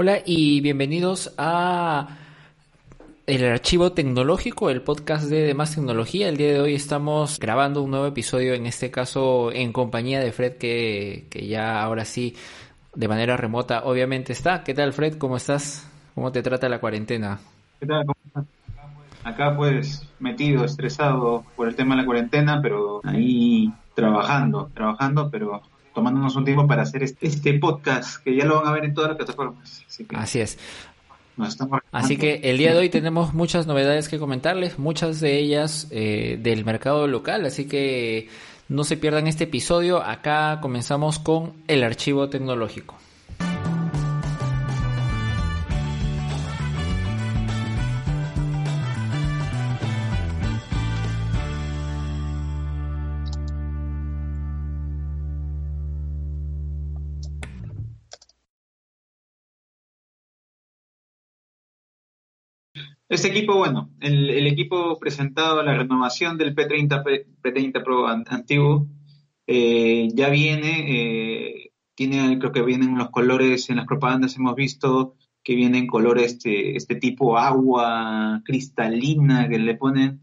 Hola y bienvenidos a el archivo tecnológico, el podcast de Más Tecnología. El día de hoy estamos grabando un nuevo episodio, en este caso en compañía de Fred, que, que ya ahora sí, de manera remota, obviamente está. ¿Qué tal, Fred? ¿Cómo estás? ¿Cómo te trata la cuarentena? ¿Qué tal? ¿Cómo estás? Acá pues metido, estresado por el tema de la cuarentena, pero ahí trabajando, trabajando, pero tomándonos un tiempo para hacer este, este, podcast, que ya lo van a ver en todas las plataformas. Así, es. Así que el día de hoy tenemos muchas novedades que comentarles, muchas de ellas eh, del mercado local, así que no se pierdan este episodio. Acá comenzamos con el archivo tecnológico. Este equipo, bueno, el, equipo presentado la renovación del P30, P, 30 Pro antiguo eh, ya viene, eh, tiene, creo que vienen los colores, en las propagandas hemos visto que vienen colores este, este tipo agua cristalina que le ponen.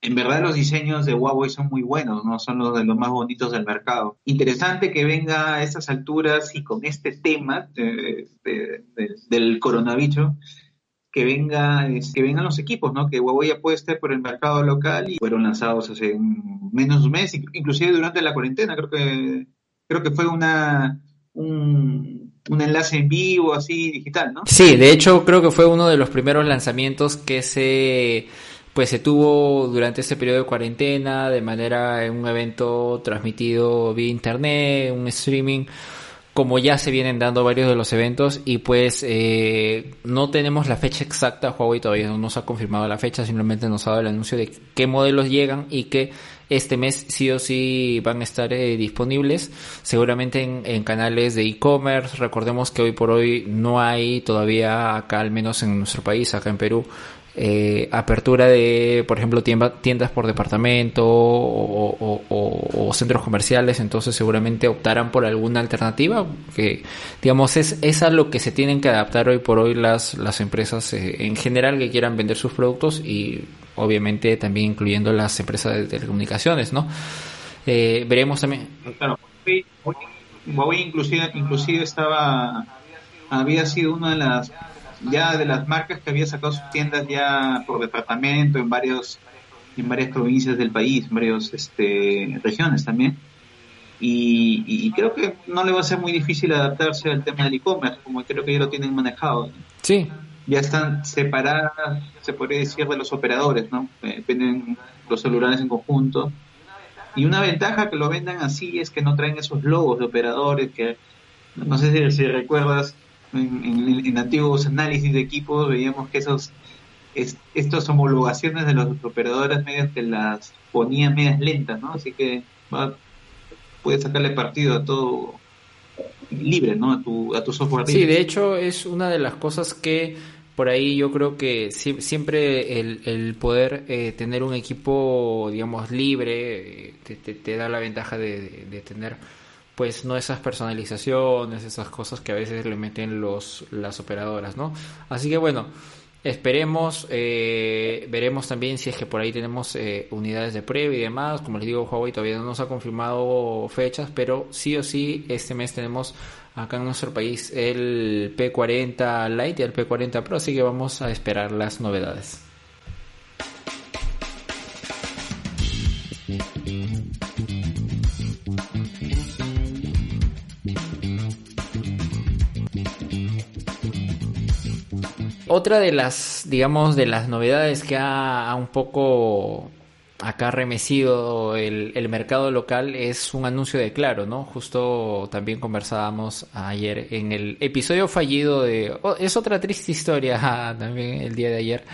En verdad los diseños de Huawei son muy buenos, ¿no? Son los de los más bonitos del mercado. Interesante que venga a estas alturas y con este tema del coronavirus que venga que vengan los equipos, ¿no? Que Huawei apueste por el mercado local y fueron lanzados hace menos de un mes, inclusive durante la cuarentena, creo que creo que fue una un, enlace en vivo así digital, ¿no? Sí, de hecho creo que fue uno de los primeros lanzamientos que se pues se tuvo durante ese periodo de cuarentena de manera en un evento transmitido vía internet, un streaming como ya se vienen dando varios de los eventos y pues eh, no tenemos la fecha exacta, Huawei todavía no nos ha confirmado la fecha, simplemente nos ha dado el anuncio de qué modelos llegan y que este mes sí o sí van a estar eh, disponibles, seguramente en, canales de e-commerce, recordemos que hoy por hoy no hay todavía acá, al menos en nuestro país, acá en Perú, eh, apertura de, por ejemplo, tiendas por departamento o, centros comerciales, entonces seguramente optarán por alguna alternativa que, digamos, es, es a lo que se tienen que adaptar hoy por hoy las, las empresas eh, en general que quieran vender sus productos y obviamente también incluyendo las empresas de telecomunicaciones, ¿no? Eh, veremos también. Claro, Huawei inclusive, inclusive estaba, había sido una de las ya de las marcas que había sacado sus tiendas ya por departamento en varios en varias provincias del país, en varias este, regiones también. Y, creo que no le va a ser muy difícil adaptarse al tema del e-commerce, como creo que ya lo tienen manejado. Sí. Ya están separadas, se podría decir, de los operadores, ¿no? Eh, venden los celulares en conjunto. Y una ventaja que lo vendan así es que no traen esos logos de operadores que, no sé si, si recuerdas, en, antiguos análisis de equipos veíamos que esos estas homologaciones de los operadores medios que las ponían medias lentas, ¿no? Así que va, puedes sacarle partido a todo libre, ¿no? A tu, a tu software. Sí, de hecho es una de las cosas que por ahí yo creo que siempre el, el poder eh, tener un equipo, digamos, libre eh, te, te, da la ventaja de, de tener pues no esas personalizaciones, esas cosas que a veces le meten los, las operadoras, ¿no? Así que bueno, esperemos, eh, veremos también si es que por ahí tenemos eh, unidades de prueba y demás. Como les digo, Huawei todavía no nos ha confirmado fechas, pero sí o sí este mes tenemos acá en nuestro país el P40 Lite y el P40 Pro, así que vamos a esperar las novedades. Otra de las, digamos, de las novedades que ha, un poco acá remecido el, el, mercado local es un anuncio de Claro, ¿no? Justo también conversábamos ayer en el episodio fallido de... Oh, es otra triste historia también el día de ayer,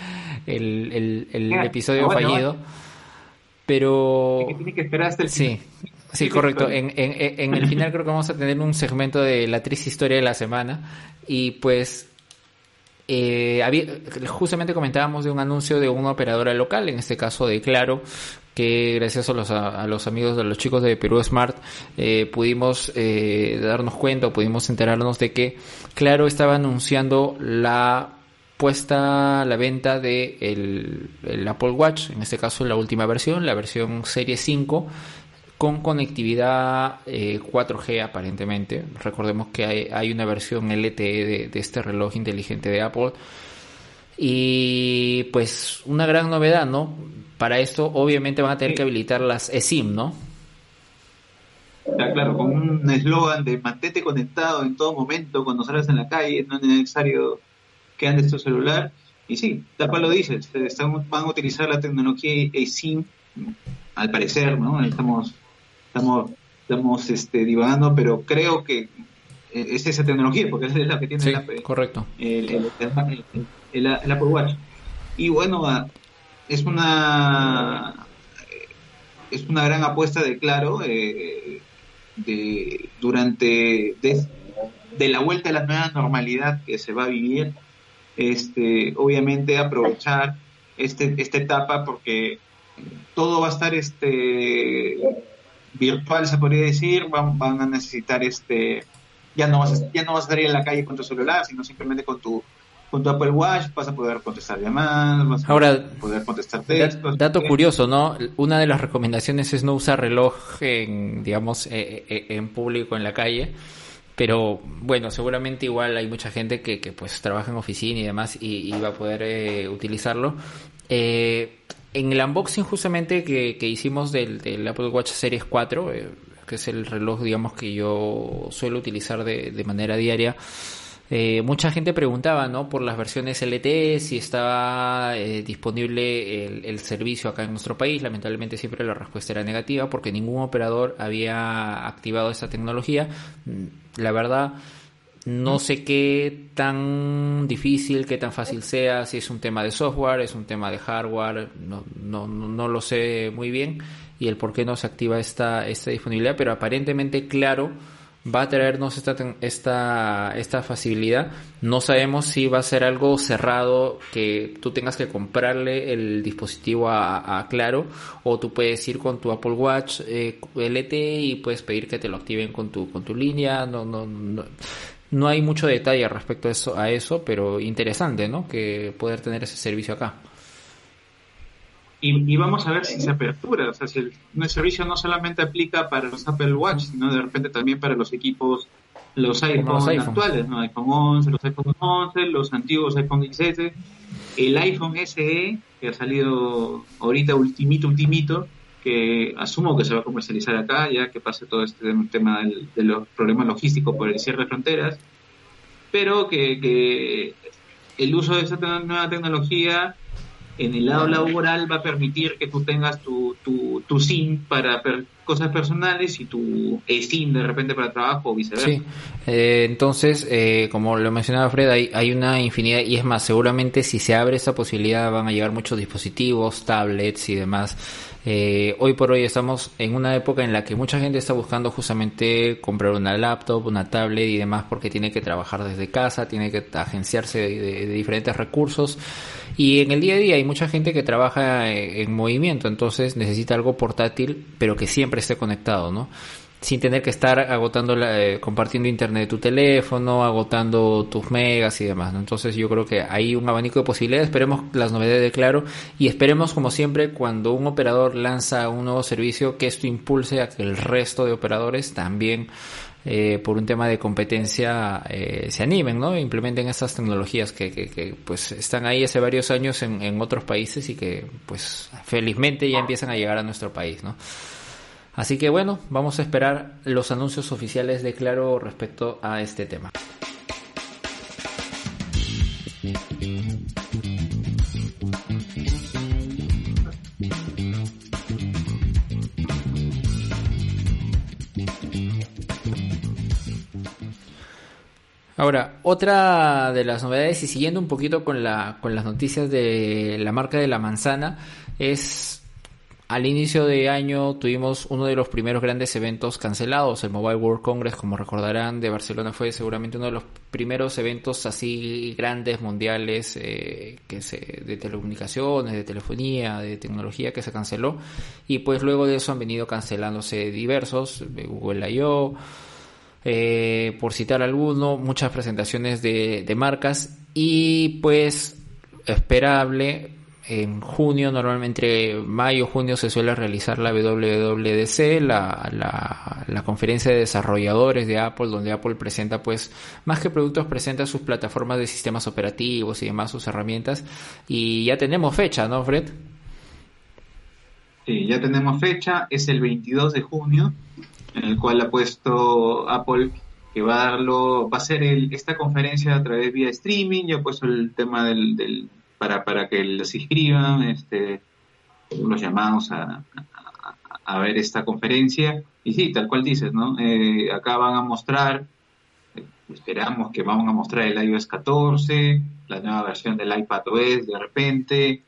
el, el, episodio fallido. Pero... Tiene que esperar hasta el Sí. Sí, correcto. En, en, en el final creo que vamos a tener un segmento de la triste historia de la semana. Y pues eh, justamente comentábamos de un anuncio de una operadora local, en este caso de Claro, que gracias a los, a, los amigos de los chicos de Perú Smart eh, pudimos eh, darnos cuenta, pudimos enterarnos de que Claro estaba anunciando la puesta a la venta de el, Apple Watch, en este caso la última versión, la versión Serie 5, con conectividad 4G eh, aparentemente. Recordemos que hay, hay una versión LTE de, este reloj inteligente de Apple. Y pues una gran novedad, ¿no? Para esto obviamente van a tener que habilitar las eSIM, ¿no? claro, con un eslogan de mantente conectado en todo momento cuando salgas en la calle, no es necesario que andes tu celular. Y sí, tal cual lo dices, van a utilizar la tecnología eSIM, al parecer, ¿no? Estamos estamos, estamos este, divagando, pero creo que es esa tecnología, porque es la que tiene el, Apple, correcto. El, Apple Watch. Y bueno, ah, es una es una gran apuesta de claro eh, de durante de, la vuelta a la nueva normalidad que se va a vivir este obviamente aprovechar este esta etapa porque todo va a estar este virtual, se podría decir, van, van a necesitar este, ya no vas a, ya no vas a salir en la calle con tu celular, sino simplemente con tu con tu Apple Watch vas a poder contestar llamadas, vas Ahora, a poder contestar textos. Dato curioso, ¿no? Una de las recomendaciones es no usar reloj en, digamos, eh, eh, en público en la calle. Pero bueno, seguramente igual hay mucha gente que, que pues trabaja en oficina y demás y, va a poder eh, utilizarlo. Eh, en el unboxing justamente que, hicimos del, Apple Watch Series 4, eh, que es el reloj, digamos, que yo suelo utilizar de, manera diaria, eh, mucha gente preguntaba, ¿no? Por las versiones LTE, si estaba eh, disponible el, el, servicio acá en nuestro país. Lamentablemente siempre la respuesta era negativa porque ningún operador había activado esta tecnología. Mm, la verdad, no sé qué tan difícil, qué tan fácil sea, si es un tema de software, es un tema de hardware, no, no, no lo sé muy bien y el por qué no se activa esta, esta disponibilidad, pero aparentemente claro va a traernos esta, esta, esta facilidad. No sabemos si va a ser algo cerrado que tú tengas que comprarle el dispositivo a, Claro o tú puedes ir con tu Apple Watch eh, LTE y puedes pedir que te lo activen con tu, con tu línea. No, no, no no hay mucho detalle respecto a eso, a eso, pero interesante, ¿no? Que poder tener ese servicio acá. Y, vamos a ver si se apertura, o sea, si el, servicio no solamente aplica para los Apple Watch, sino de repente también para los equipos, los iPhones actuales, ¿no? iPhone 11, los iPhone 11, los antiguos iPhone XS, el iPhone SE, que ha salido ahorita ultimito, ultimito, que asumo que se va a comercializar acá, ya que pase todo este tema de los problemas logísticos por el cierre de fronteras, pero que, el uso de esta nueva tecnología en el lado laboral va a permitir que tú tengas tu, tu, tu SIM para cosas personales y tu SIM de repente para trabajo o viceversa. Sí, eh, entonces, eh, como lo mencionaba Fred, hay, hay una infinidad y es más, seguramente si se abre esa posibilidad van a llegar muchos dispositivos, tablets y demás. Eh, hoy por hoy estamos en una época en la que mucha gente está buscando justamente comprar una laptop, una tablet y demás porque tiene que trabajar desde casa, tiene que agenciarse de, diferentes recursos. Y en el día a día hay mucha gente que trabaja en movimiento, entonces necesita algo portátil pero que siempre esté conectado, ¿no? sin tener que estar agotando eh, compartiendo internet de tu teléfono, agotando tus megas y demás. Entonces yo creo que hay un abanico de posibilidades. Esperemos las novedades de Claro y esperemos como siempre cuando un operador lanza un nuevo servicio que esto impulse a que el resto de operadores también eh, por un tema de competencia eh, se animen, ¿no? Implementen estas tecnologías que, que, que, pues están ahí hace varios años en, en otros países y que pues felizmente ya empiezan a llegar a nuestro país, ¿no? Así que bueno, vamos a esperar los anuncios oficiales de Claro respecto a este tema. Ahora, otra de las novedades y siguiendo un poquito con, la, con las noticias de la marca de la manzana es al inicio de año tuvimos uno de los primeros grandes eventos cancelados, el Mobile World Congress, como recordarán, de Barcelona fue seguramente uno de los primeros eventos así grandes mundiales eh, que se de telecomunicaciones, de telefonía, de tecnología que se canceló y pues luego de eso han venido cancelándose diversos, Google I.O., eh, por citar alguno, muchas presentaciones de, de marcas y pues esperable en junio, normalmente mayo y junio se suele realizar la WWDC, la, la, la, conferencia de desarrolladores de Apple, donde Apple presenta, pues, más que productos, presenta sus plataformas de sistemas operativos y demás, sus herramientas. Y ya tenemos fecha, ¿no, Fred? Sí, ya tenemos fecha, es el 22 de junio, en el cual ha puesto Apple que va a darlo, va a ser esta conferencia a través vía streaming, ya ha puesto el tema del para, para que los inscriban, este, los llamamos a, a, ver esta conferencia. Y sí, tal cual dices, ¿no? Eh, acá van a mostrar, eh, esperamos que van a mostrar el iOS 14, la nueva versión del iPad OS de repente,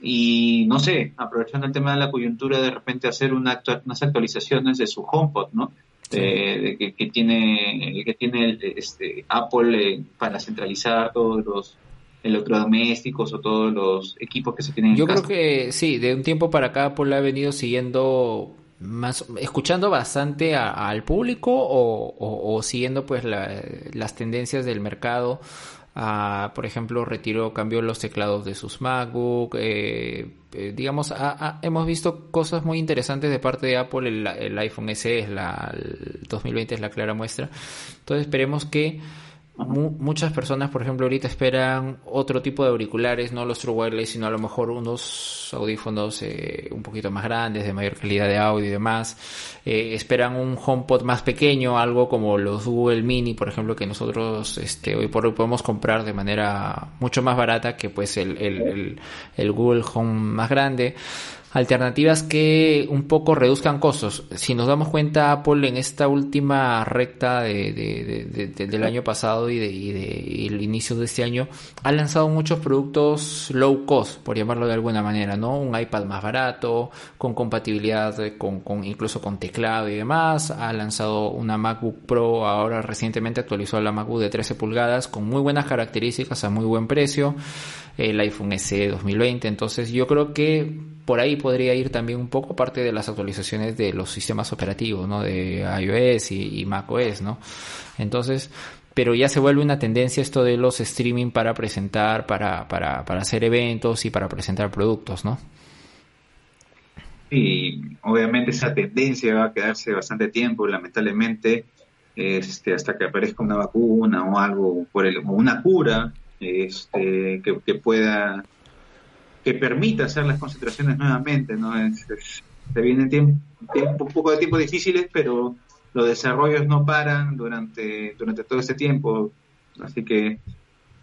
y no sé, aprovechando el tema de la coyuntura, de repente hacer una unas actualizaciones de su HomePod, ¿no? De, que, tiene que tiene este Apple eh, para centralizar todos los electrodomésticos o todos los equipos que se tienen Yo creo que sí, de un tiempo para acá Apple ha venido siguiendo más, escuchando bastante al público o, siguiendo pues las tendencias del mercado. Ah, por ejemplo, retiró, cambió los teclados de sus MacBook. Eh, eh, digamos, hemos visto cosas muy interesantes de parte de Apple. El, el iPhone SE es la, el 2020 es la clara muestra. Entonces esperemos que muchas personas, por ejemplo, ahorita esperan otro tipo de auriculares, no los True Wireless, sino a lo mejor unos audífonos eh, un poquito más grandes, de mayor calidad de audio y demás. Eh, esperan un HomePod más pequeño, algo como los Google Mini, por ejemplo, que nosotros este, hoy por hoy podemos comprar de manera mucho más barata que pues el, el, el Google Home más grande alternativas que un poco reduzcan costos. Si nos damos cuenta, Apple en esta última recta de, del año pasado y, el inicio de este año ha lanzado muchos productos low cost, por llamarlo de alguna manera, ¿no? Un iPad más barato, con compatibilidad con, con incluso con teclado y demás. Ha lanzado una MacBook Pro, ahora recientemente actualizó la MacBook de 13 pulgadas con muy buenas características a muy buen precio. El iPhone SE 2020. Entonces yo creo que por ahí podría ir también un poco parte de las actualizaciones de los sistemas operativos, ¿no? De iOS y, macOS, ¿no? Entonces, pero ya se vuelve una tendencia esto de los streaming para presentar, para, para, para hacer eventos y para presentar productos, ¿no? Sí, obviamente esa tendencia va a quedarse bastante tiempo, lamentablemente, este, hasta que aparezca una vacuna o algo por el, o una cura este, que pueda que permita hacer las concentraciones nuevamente, ¿no? se vienen tiempo, un poco de tiempo difíciles, pero los desarrollos no paran durante, durante todo este tiempo, así que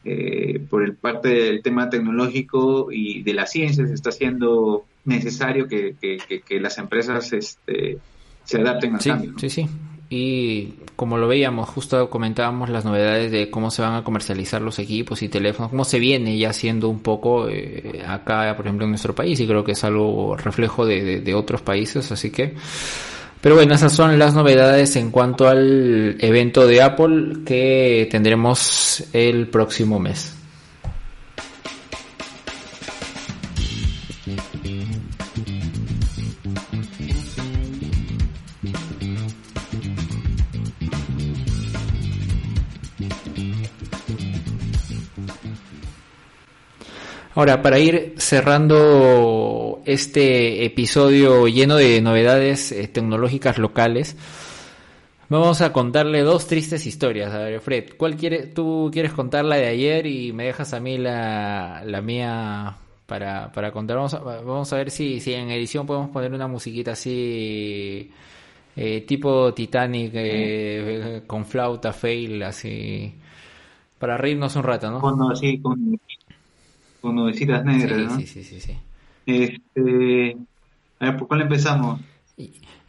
eh, por el parte del tema tecnológico y de la ciencia se está haciendo necesario que, que, las empresas este, se adapten al cambio. Sí, sí, y como lo veíamos, justo comentábamos las novedades de cómo se van a comercializar los equipos y teléfonos, cómo se viene ya haciendo un poco eh, acá, por ejemplo, en nuestro país, y creo que es algo reflejo de, de otros países, así que... Pero bueno, esas son las novedades en cuanto al evento de Apple que tendremos el próximo mes. Ahora, para ir cerrando este episodio lleno de novedades eh, tecnológicas locales, vamos a contarle dos tristes historias. A ver, Fred, ¿cuál quiere, tú quieres contar la de ayer y me dejas a mí la, la mía para, para contar? Vamos a, vamos a ver si, si en edición podemos poner una musiquita así, eh, tipo Titanic, eh, con flauta, fail, así, para reírnos un rato, ¿no? Cuando así, con con nubecitas negras, sí, ¿no? Sí, sí, sí, sí. Este, a ver, ¿por cuál empezamos?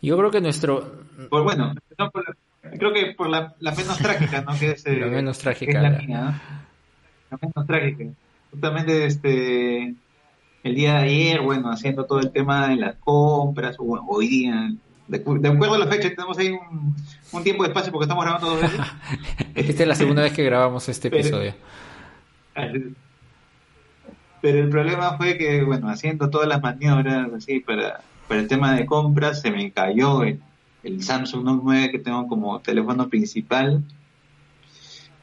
Yo creo que nuestro... Pues bueno, creo que por la, la, menos trágica, ¿no? Que es, la menos trágica. la, mía, ¿no? La menos trágica. Justamente, este... el día de ayer, bueno, haciendo todo el tema de las compras, o hoy día, de, acuerdo a la fecha, tenemos ahí un, tiempo de espacio porque estamos grabando dos veces. Esta es la segunda vez que grabamos este episodio. Pero, el problema fue que, bueno, haciendo todas las maniobras así para, para el tema de compras, se me cayó el, el Samsung Note 9 que tengo como teléfono principal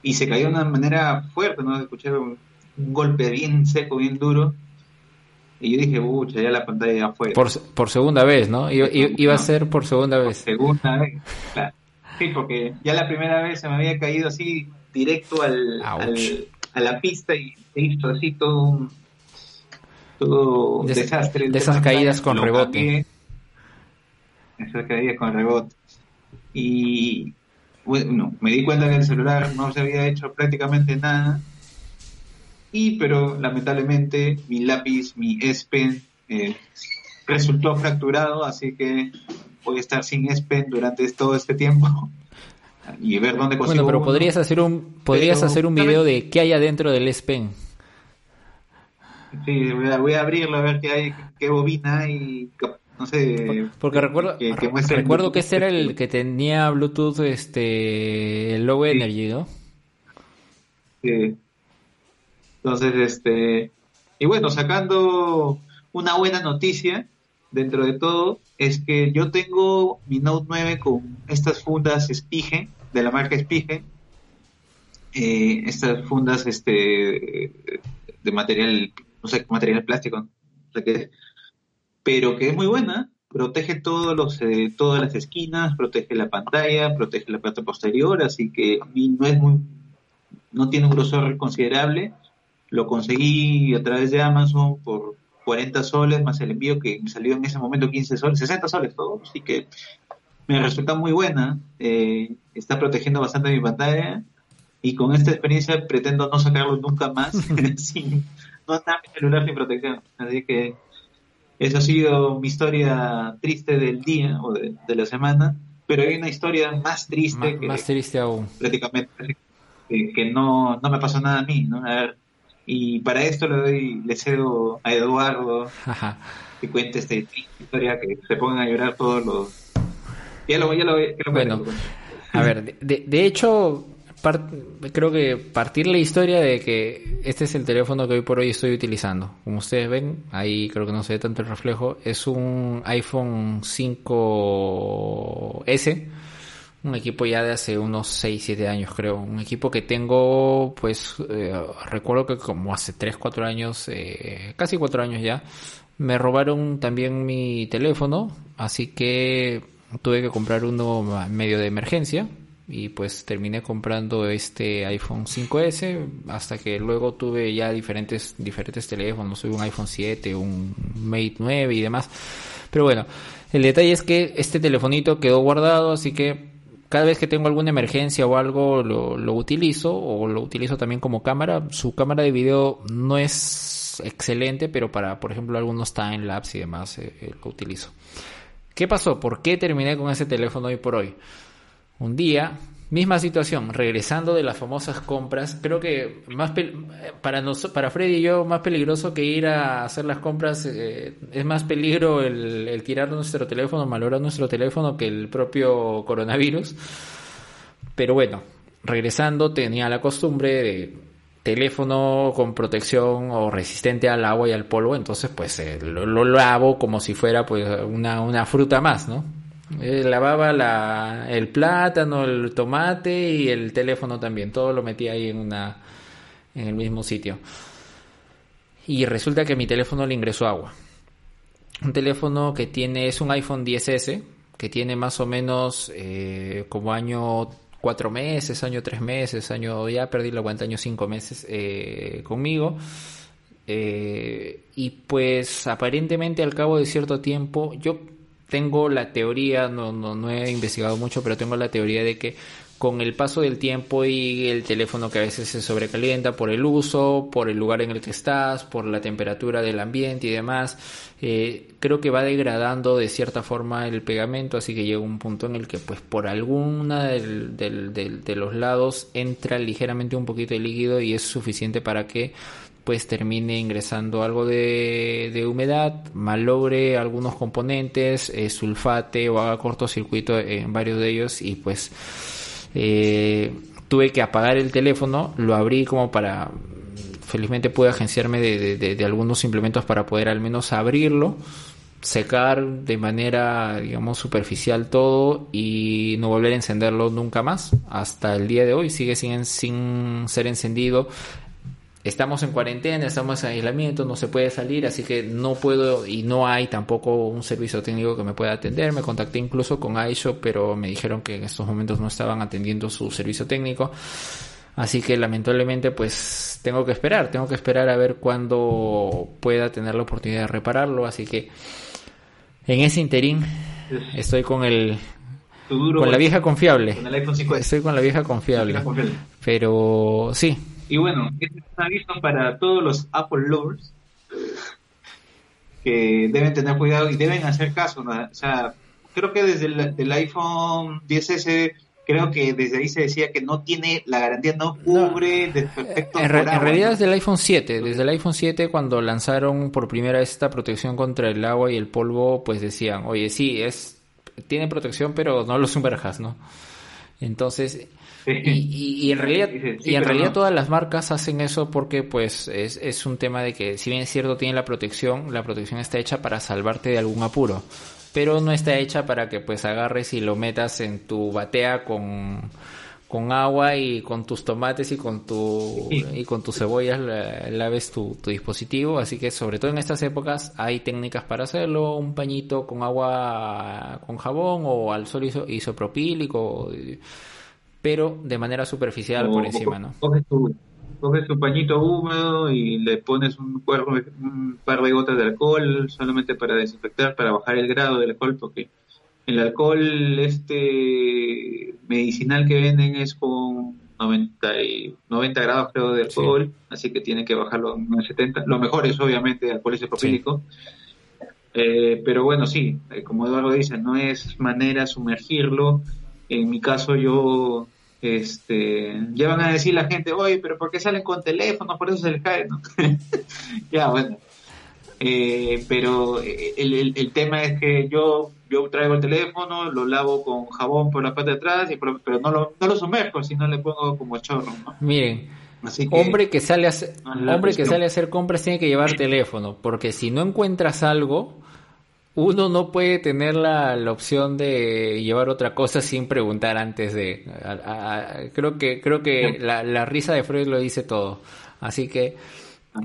y se cayó de una manera fuerte, ¿no? Escuché un, golpe bien seco, bien duro. Y yo dije, pucha, ya la pantalla ya fue. Por, por segunda vez, ¿no? Iba, a ser por segunda vez. segunda vez, claro. Sí, porque ya la primera vez se me había caído así directo al, a la pista y se hizo así todo un todo desastre. De esas caídas con rebote. esas caídas con rebote. Y bueno, me di cuenta que el celular no se había hecho prácticamente nada. Y, pero lamentablemente, mi lápiz, mi S Pen, eh, resultó fracturado, así que voy a estar sin S Pen durante todo este tiempo. y ver dónde consigo Bueno, pero podrías hacer un podrías hacer un video de qué hay adentro del S Pen. Sí, voy a, voy a abrirlo a ver qué hay, qué bobina y no sé. Porque recuerdo, que, recuerdo que ese era el que tenía Bluetooth, este, el Low Energy, ¿no? Sí. Entonces, este, y bueno, sacando una buena noticia dentro de todo, es que yo tengo mi Note 9 con estas fundas Spige, de la marca Spige, eh, estas fundas este de material, no sé, material plástico, pero que es muy buena, protege todos los, eh, todas las esquinas, protege la pantalla, protege la parte posterior, así que no es muy, no tiene un grosor considerable. Lo conseguí a través de Amazon por 40 soles más el envío que me salió en ese momento 15 soles, 60 soles todo, así que me resulta muy buena, eh, está protegiendo bastante mi pantalla y con esta experiencia pretendo no sacarlo nunca más sin no estar mi celular sin protección, así que esa ha sido mi historia triste del día o de, la semana, pero hay una historia más triste que más triste aún. prácticamente que, no, no me pasó nada a mí, ¿no? A ver, y para esto le doy, le cedo a Eduardo que cuente esta historia, que se pongan a llorar todos los... Ya lo, ya lo, ya lo bueno, a ver, de, de hecho, creo que partir la historia de que este es el teléfono que hoy por hoy estoy utilizando. Como ustedes ven, ahí creo que no se ve tanto el reflejo. Es un iPhone 5S, un equipo ya de hace unos 6, 7 años creo. Un equipo que tengo, pues eh, recuerdo que como hace 3, 4 años, eh, casi 4 años ya, me robaron también mi teléfono, así que tuve que comprar uno medio de emergencia y pues terminé comprando este iPhone 5S hasta que luego tuve ya diferentes diferentes teléfonos, un iPhone 7, un Mate 9 y demás. Pero bueno, el detalle es que este telefonito quedó guardado, así que cada vez que tengo alguna emergencia o algo lo, lo utilizo o lo utilizo también como cámara. Su cámara de video no es excelente, pero para, por ejemplo, algunos time lapse y demás eh, eh, lo utilizo. ¿Qué pasó? ¿Por qué terminé con ese teléfono hoy por hoy? Un día, misma situación, regresando de las famosas compras, creo que más para nos, para Freddy y yo más peligroso que ir a hacer las compras eh, es más peligro el, tirar nuestro teléfono, malograr nuestro teléfono que el propio coronavirus. Pero bueno, regresando tenía la costumbre de teléfono con protección o resistente al agua y al polvo, entonces pues eh, lo, lo, lavo como si fuera pues una, una fruta más, ¿no? Eh, lavaba la, el plátano, el tomate y el teléfono también. Todo lo metía ahí en, una, en el mismo sitio. Y resulta que mi teléfono le ingresó agua. Un teléfono que tiene, es un iPhone 10S, que tiene más o menos eh, como año cuatro meses, año tres meses, año, ya perdí la cuenta, año cinco meses eh, conmigo. y pues aparentemente al cabo de cierto tiempo, yo tengo la teoría, no, no, he investigado mucho, pero tengo la teoría de que con el paso del tiempo y el teléfono que a veces se sobrecalienta por el uso, por el lugar en el que estás, por la temperatura del ambiente y demás, eh, creo que va degradando de cierta forma el pegamento, así que llega un punto en el que pues por alguna del, de los lados entra ligeramente un poquito de líquido y es suficiente para que pues termine ingresando algo de, de humedad, malogre algunos componentes, eh, sulfate o haga cortocircuito en varios de ellos y pues eh, tuve que apagar el teléfono, lo abrí como para, felizmente pude agenciarme de, de, algunos implementos para poder al menos abrirlo, secar de manera, digamos, superficial todo y no volver a encenderlo nunca más. Hasta el día de hoy sigue sin, sin ser encendido estamos en cuarentena, estamos en aislamiento, no se puede salir, así que no puedo y no hay tampoco un servicio técnico que me pueda atender. Me contacté incluso con iShop, pero me dijeron que en estos momentos no estaban atendiendo su servicio técnico. Así que lamentablemente pues tengo que esperar, tengo que esperar a ver cuándo pueda tener la oportunidad de repararlo. Así que en ese interín estoy con el con la vieja confiable. Estoy con la vieja confiable. Pero sí, y bueno, este es un aviso para todos los Apple lovers que deben tener cuidado y deben hacer caso. O sea, creo que desde el iPhone 10S creo que desde ahí se decía que no tiene la garantía no cubre defectos en, en realidad desde el iPhone 7 desde el iPhone 7 cuando lanzaron por primera vez esta protección contra el agua y el polvo pues decían oye sí es tiene protección pero no lo sumerjas no entonces y, en realidad, y en realidad todas las marcas hacen eso porque pues es, es un tema de que si bien es cierto tiene la protección, la protección está hecha para salvarte de algún apuro, pero no está hecha para que pues agarres y lo metas en tu batea con, con agua y con tus tomates y con tu y con tus cebollas laves tu, tu, dispositivo. Así que sobre todo en estas épocas hay técnicas para hacerlo un pañito con agua con jabón o al sol isopropílico pero de manera superficial por encima, ¿no? Coges tu, pañito húmedo y le pones un, un par de gotas de alcohol solamente para desinfectar, para bajar el grado del alcohol, porque el alcohol este medicinal que venden es con 90, y 90 grados creo de alcohol, así que tiene que bajarlo a 70. Lo mejor es obviamente alcohol isopropílico. Eh, pero bueno, sí, eh, como Eduardo dice, no es manera sumergirlo. En mi caso yo este, ya van a decir la gente, oye, pero ¿por qué salen con teléfono? Por eso se les cae, ¿no? ya, bueno. Eh, pero el, el, tema es que yo yo traigo el teléfono, lo lavo con jabón por la parte de atrás, y pero no lo, no lo sumerjo, sino le pongo como chorro. ¿no? Miren, hombre que sale a hacer, hombre que sale a hacer compras tiene que llevar teléfono, porque si no encuentras algo, uno no puede tener la, la, opción de llevar otra cosa sin preguntar antes de. creo que creo que la, la, risa de Freud lo dice todo. Así que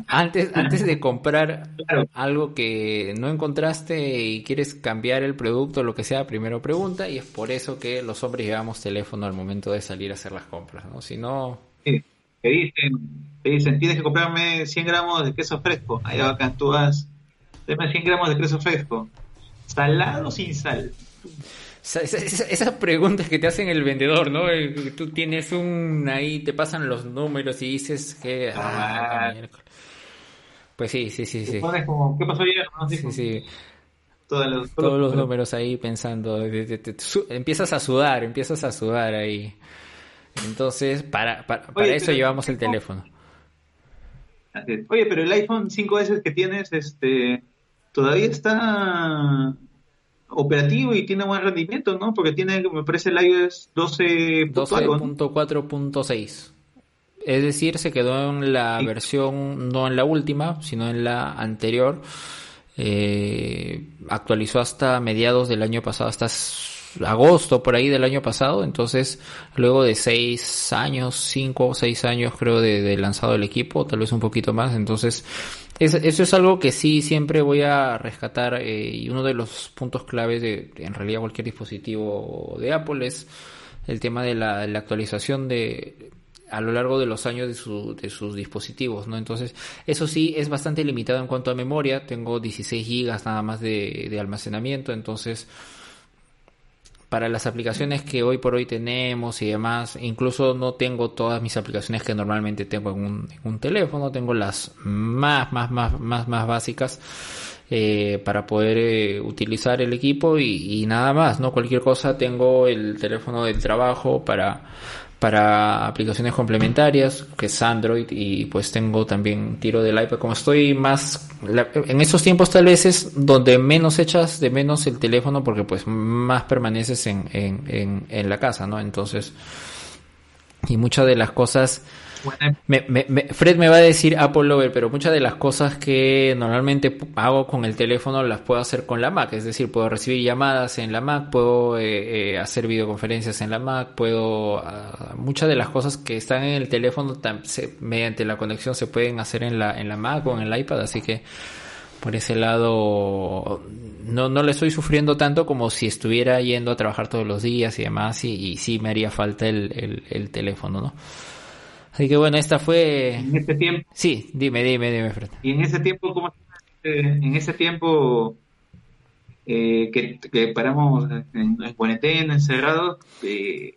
antes antes de comprar algo que no encontraste y quieres cambiar el producto o lo que sea, primero pregunta y es por eso que los hombres llevamos teléfono al momento de salir a hacer las compras, ¿no? Si no. Sí. Te dicen, te dicen, tienes que comprarme 100 gramos de queso fresco. Ahí acá tú vas Deme 100 gramos de queso fresco. ¿Salado o sin sal? Esas preguntas que te hacen el vendedor, ¿no? Tú tienes un ahí, te pasan los números y dices que... Ah, pues sí, sí, sí, sí. ¿qué pasó ayer? Sí, sí. Todos los, números ahí pensando, empiezas a sudar, empiezas a sudar ahí. Entonces, para, para, eso llevamos el teléfono. Oye, pero el iPhone 5S que tienes, este, todavía está operativo y tiene buen rendimiento, ¿no? Porque tiene, me parece, el iOS 12.4.6. Es decir, se quedó en la versión, no en la última, sino en la anterior. Eh, actualizó hasta mediados del año pasado, hasta agosto por ahí del año pasado. Entonces, luego de seis años, cinco o seis años creo de, lanzado el equipo, tal vez un poquito más. Entonces, eso es algo que sí siempre voy a rescatar eh, y uno de los puntos claves de en realidad cualquier dispositivo de Apple es el tema de la, actualización de a lo largo de los años de, su, de sus dispositivos, ¿no? Entonces, eso sí es bastante limitado en cuanto a memoria. Tengo 16 gigas nada más de, de almacenamiento, entonces para las aplicaciones que hoy por hoy tenemos y demás, incluso no tengo todas mis aplicaciones que normalmente tengo en un, teléfono, tengo las más, más, más, más, más básicas. Eh, para poder eh, utilizar el equipo y, y, nada más, no cualquier cosa tengo el teléfono del trabajo para para aplicaciones complementarias, que es Android, y pues tengo también tiro del iPad. Como estoy más, en estos tiempos tal vez es donde menos echas de menos el teléfono porque pues más permaneces en, en, en, la casa, ¿no? Entonces, y muchas de las cosas me, Fred me va a decir Apple Lover, pero muchas de las cosas que normalmente hago con el teléfono las puedo hacer con la Mac. Es decir, puedo recibir llamadas en la Mac, puedo eh, eh, hacer videoconferencias en la Mac, puedo... Ah, muchas de las cosas que están en el teléfono mediante la conexión se pueden hacer en la, en la Mac o en el iPad, así que por ese lado no, no le estoy sufriendo tanto como si estuviera yendo a trabajar todos los días y demás y, y sí me haría falta el, el, el teléfono, ¿no? Así que bueno, esta fue... En este tiempo... Sí, dime, dime, dime, Fred. Y en ese tiempo, ¿cómo En ese tiempo eh, que, paramos en, cuarentena, encerrados, eh,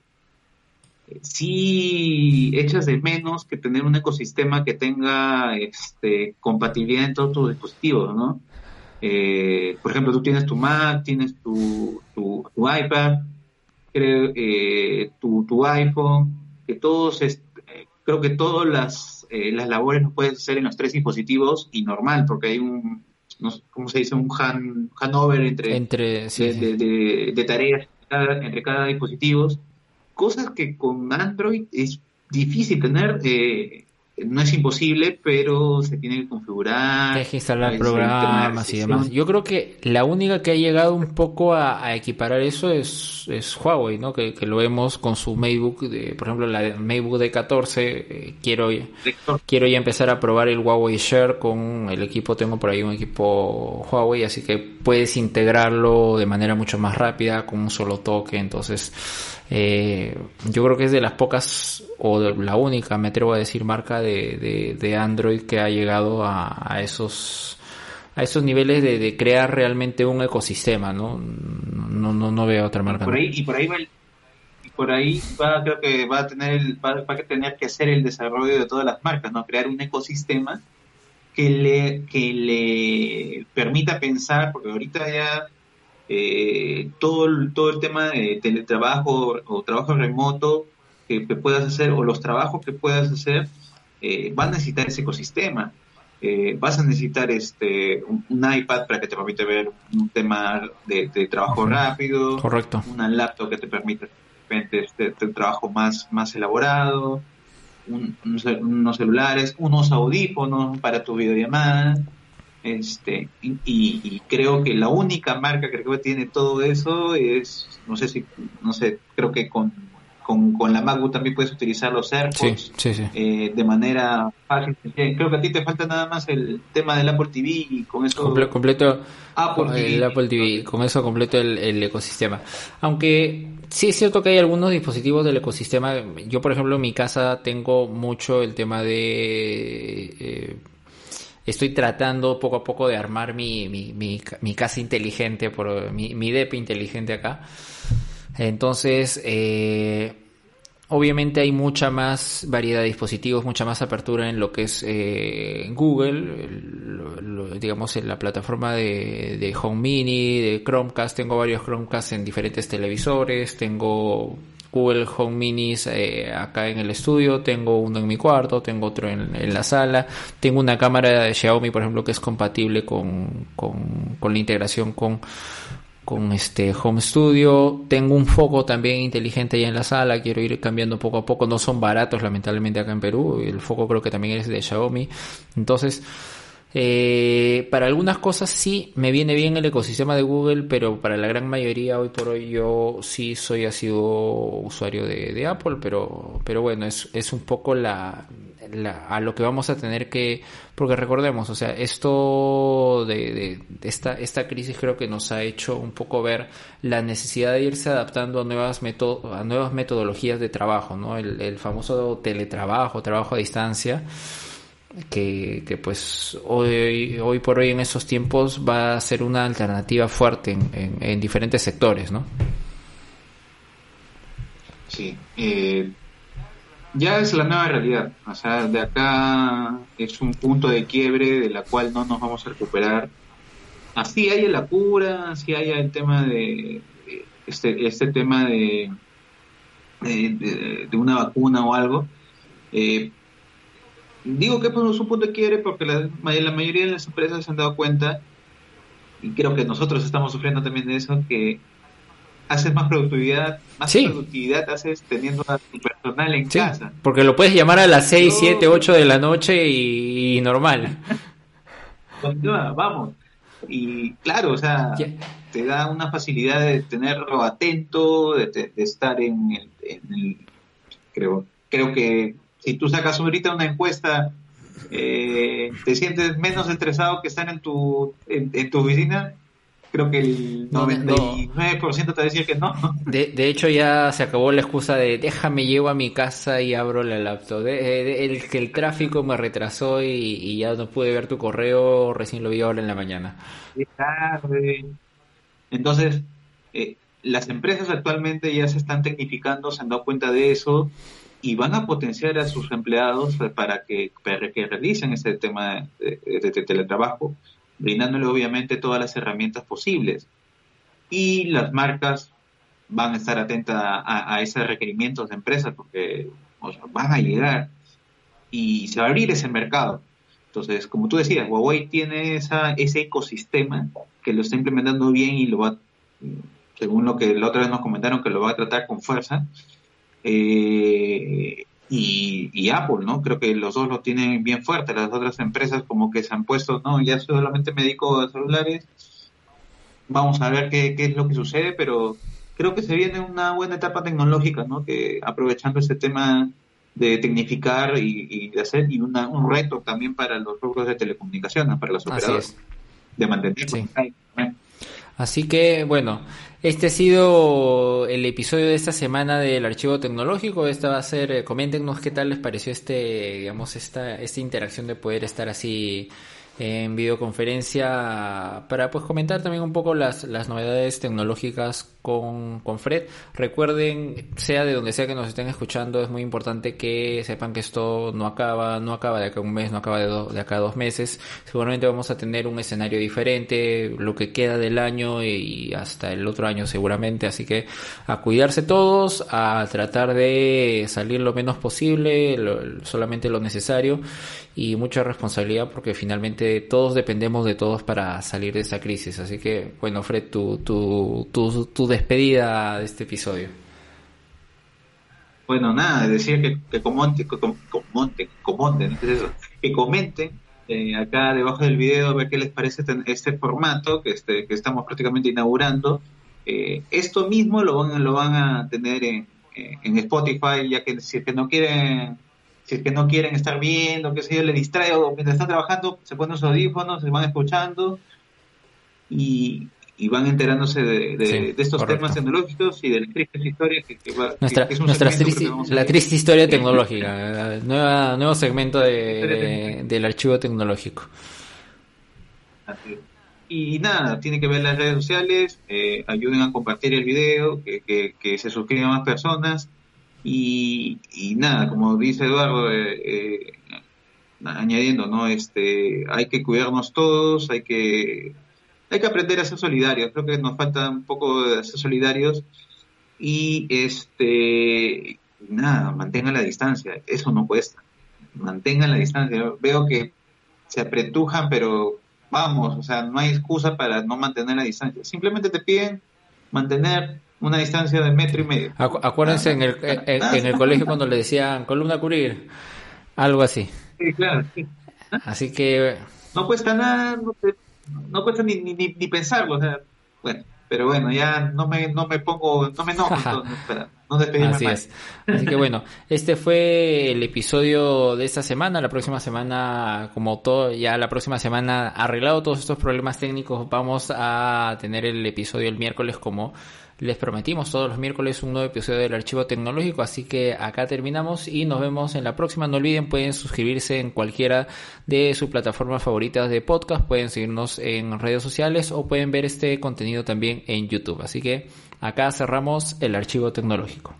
sí echas de menos que tener un ecosistema que tenga este, compatibilidad en todos tus dispositivos, ¿no? Eh, por ejemplo, tú tienes tu Mac, tienes tu, tu, iPad, creo, tu, tu iPhone, que todos creo que todas las, eh, las labores no puedes hacer en los tres dispositivos y normal, porque hay un, no ¿cómo se dice? Un han, hanover entre, entre de, De, tareas entre cada dispositivo. Cosas que con Android es difícil tener. Eh, no es imposible, pero se tiene que configurar. Hay que instalar programas y demás. Yo creo que la única que ha llegado un poco a, equiparar eso es, es Huawei, ¿no? Que, lo vemos con su MateBook, de, por ejemplo, la MateBook D14. Eh, quiero, quiero ya empezar a probar el Huawei Share con el equipo. Tengo por ahí un equipo Huawei, así que puedes integrarlo de manera mucho más rápida con un solo toque. Entonces, eh, yo creo que es de las pocas, o la única, me atrevo a decir, marca de, de, Android que ha llegado a, esos a esos niveles de, crear realmente un ecosistema, ¿no? No, no, no veo otra marca. Por ahí, y por ahí va y por ahí va, creo que va a tener va, a tener que hacer el desarrollo de todas las marcas, ¿no? Crear un ecosistema que le, que le permita pensar, porque ahorita ya eh, todo, el, todo el tema de teletrabajo o trabajo remoto que, puedas hacer o los trabajos que puedas hacer eh, van a necesitar ese ecosistema. Eh, vas a necesitar este un, iPad para que te permite ver un tema de, trabajo rápido, correcto, una laptop que te permite este, trabajo más, más elaborado, unos celulares, unos audífonos para tu videollamada, este, y, creo que la única marca que creo que tiene todo eso es, no sé si, no sé, creo que con, con, la MacBook también puedes utilizar los AirPods eh, de manera fácil. Creo que a ti te falta nada más el tema del Apple TV y con eso... completo Apple TV. El Apple TV, con eso completo el, ecosistema. Aunque sí es cierto que hay algunos dispositivos del ecosistema. Yo, por ejemplo, en mi casa tengo mucho el tema de... Eh, estoy tratando poco a poco de armar mi, mi, mi, casa inteligente, por mi, mi DEP inteligente acá. Entonces, eh, obviamente hay mucha más variedad de dispositivos, mucha más apertura en lo que es eh, Google, digamos en la plataforma de, de Home Mini, de Chromecast. Tengo varios Chromecast en diferentes televisores, tengo Google Home Minis eh, acá en el estudio, tengo uno en mi cuarto, tengo otro en, la sala, tengo una cámara de Xiaomi, por ejemplo, que es compatible con, con, con la integración con, con este Home Studio, tengo un foco también inteligente ahí en la sala, quiero ir cambiando poco a poco, no son baratos lamentablemente acá en Perú, el foco creo que también es de Xiaomi, entonces eh, para algunas cosas sí me viene bien el ecosistema de Google, pero para la gran mayoría hoy por hoy yo sí soy ha sido usuario de, Apple, pero, pero bueno, es, es un poco la, a lo que vamos a tener que, porque recordemos, o sea, esto de, de, esta, esta crisis creo que nos ha hecho un poco ver la necesidad de irse adaptando a nuevas, a nuevas metodologías de trabajo, ¿no? El, el famoso teletrabajo, trabajo a distancia que, que, pues hoy, hoy por hoy en esos tiempos va a ser una alternativa fuerte en, en, diferentes sectores, ¿no? sí. Eh, ya es la nueva realidad. O sea, de acá es un punto de quiebre de la cual no nos vamos a recuperar. Así haya la cura, así haya el tema de este, este tema de, de, una vacuna o algo. Eh, digo que es un punto de quiebre porque la, la mayoría de las empresas se han dado cuenta, y creo que nosotros estamos sufriendo también de eso, que haces más productividad, más productividad haces teniendo a tu personal en casa. Porque lo puedes llamar a las 6, 7, 8 de la noche y, normal. Vamos. Y claro, o sea, te da una facilidad de tenerlo atento, de, estar en el, creo, creo que si tú sacas ahorita una encuesta, eh, te sientes menos estresado que estar en tu, en tu oficina, creo que el 99% te va a decir que no. De, de, hecho ya se acabó la excusa de déjame llevo a mi casa y abro la laptop. De, el que el tráfico me retrasó y, ya no pude ver tu correo, recién lo vi ahora en la mañana. Entonces, eh, las empresas actualmente ya se están tecnificando, se han dado cuenta de eso y van a potenciar a sus empleados para que, para que realicen ese tema de teletrabajo brindándole obviamente todas las herramientas posibles. Y las marcas van a estar atentas a, esos requerimientos de empresas porque van a llegar y se va a abrir ese mercado. Entonces, como tú decías, Huawei tiene esa, ese ecosistema que lo está implementando bien y lo va, según lo que la otra vez nos comentaron, que lo va a tratar con fuerza. Eh, y, Apple, ¿no? Creo que los dos lo tienen bien fuerte. Las otras empresas como que se han puesto, no, ya solamente me dedico a celulares. Vamos a ver qué, qué es lo que sucede, pero creo que se viene una buena etapa tecnológica, ¿no? Que aprovechando este tema de tecnificar y, de hacer, y una, un reto también para los rubros de telecomunicaciones, para los operadores, de mantener. Así que, bueno, este ha sido el episodio de esta semana del archivo tecnológico. Esta va a ser, eh, coméntenos qué tal les pareció este, digamos, esta, esta interacción de poder estar así en videoconferencia para pues comentar también un poco las, las novedades tecnológicas con, con Fred. Recuerden, sea de donde sea que nos estén escuchando, es muy importante que sepan que esto no acaba, no acaba de acá un mes, no acaba de, de acá dos meses. Seguramente vamos a tener un escenario diferente, lo que queda del año y hasta el otro año seguramente. Así que a cuidarse todos, a tratar de salir lo menos posible, solamente lo necesario y mucha responsabilidad porque finalmente todos dependemos de todos para salir de esa crisis. Así que, bueno, Fred, tu, tu, tu, tu despedida de este episodio. Bueno, nada, decir que, que comenten, que, comenten, que comenten eh, acá debajo del video a ver qué les parece este, este formato que, este, que estamos prácticamente inaugurando. Eh, esto mismo lo van, lo van a tener en, en Spotify, ya que si es que no quieren si es que no quieren estar viendo, que sé yo, le distrae o mientras están trabajando, se ponen sus audífonos, se van escuchando y, van enterándose de, estos temas tecnológicos y de la triste historia que, va, nuestra, la triste historia tecnológica, nueva, nuevo segmento de, del archivo tecnológico. Y nada, tiene que ver las redes sociales, eh, ayuden a compartir el video, que, que, que se suscriban más personas y, nada, como dice Eduardo, eh, eh, añadiendo, ¿no? Este, hay que cuidarnos todos, hay que, hay que aprender a ser solidarios. Creo que nos falta un poco de ser solidarios y este, nada, mantengan la distancia. Eso no cuesta. Mantengan la distancia. Veo que se apretujan, pero vamos, o sea, no hay excusa para no mantener la distancia. Simplemente te piden mantener una distancia de metro y medio. acuérdense en, el, en, el colegio cuando le decían columna cubrir, algo así. Sí, claro. Así que... No cuesta nada, no, cuesta ni, ni, ni, pensarlo, o sea, bueno, pero bueno, ya no me, no me pongo, no me enojo, no despedirme Así es. Así que bueno, este fue el episodio de esta semana. La próxima semana, como todo, ya la próxima semana arreglado todos estos problemas técnicos, vamos a tener el episodio el miércoles como les prometimos todos los miércoles un nuevo episodio del Archivo Tecnológico, así que acá terminamos y nos vemos en la próxima. No olviden, pueden suscribirse en cualquiera de sus plataformas favoritas de podcast, pueden seguirnos en redes sociales o pueden ver este contenido también en YouTube. Así que acá cerramos el Archivo Tecnológico.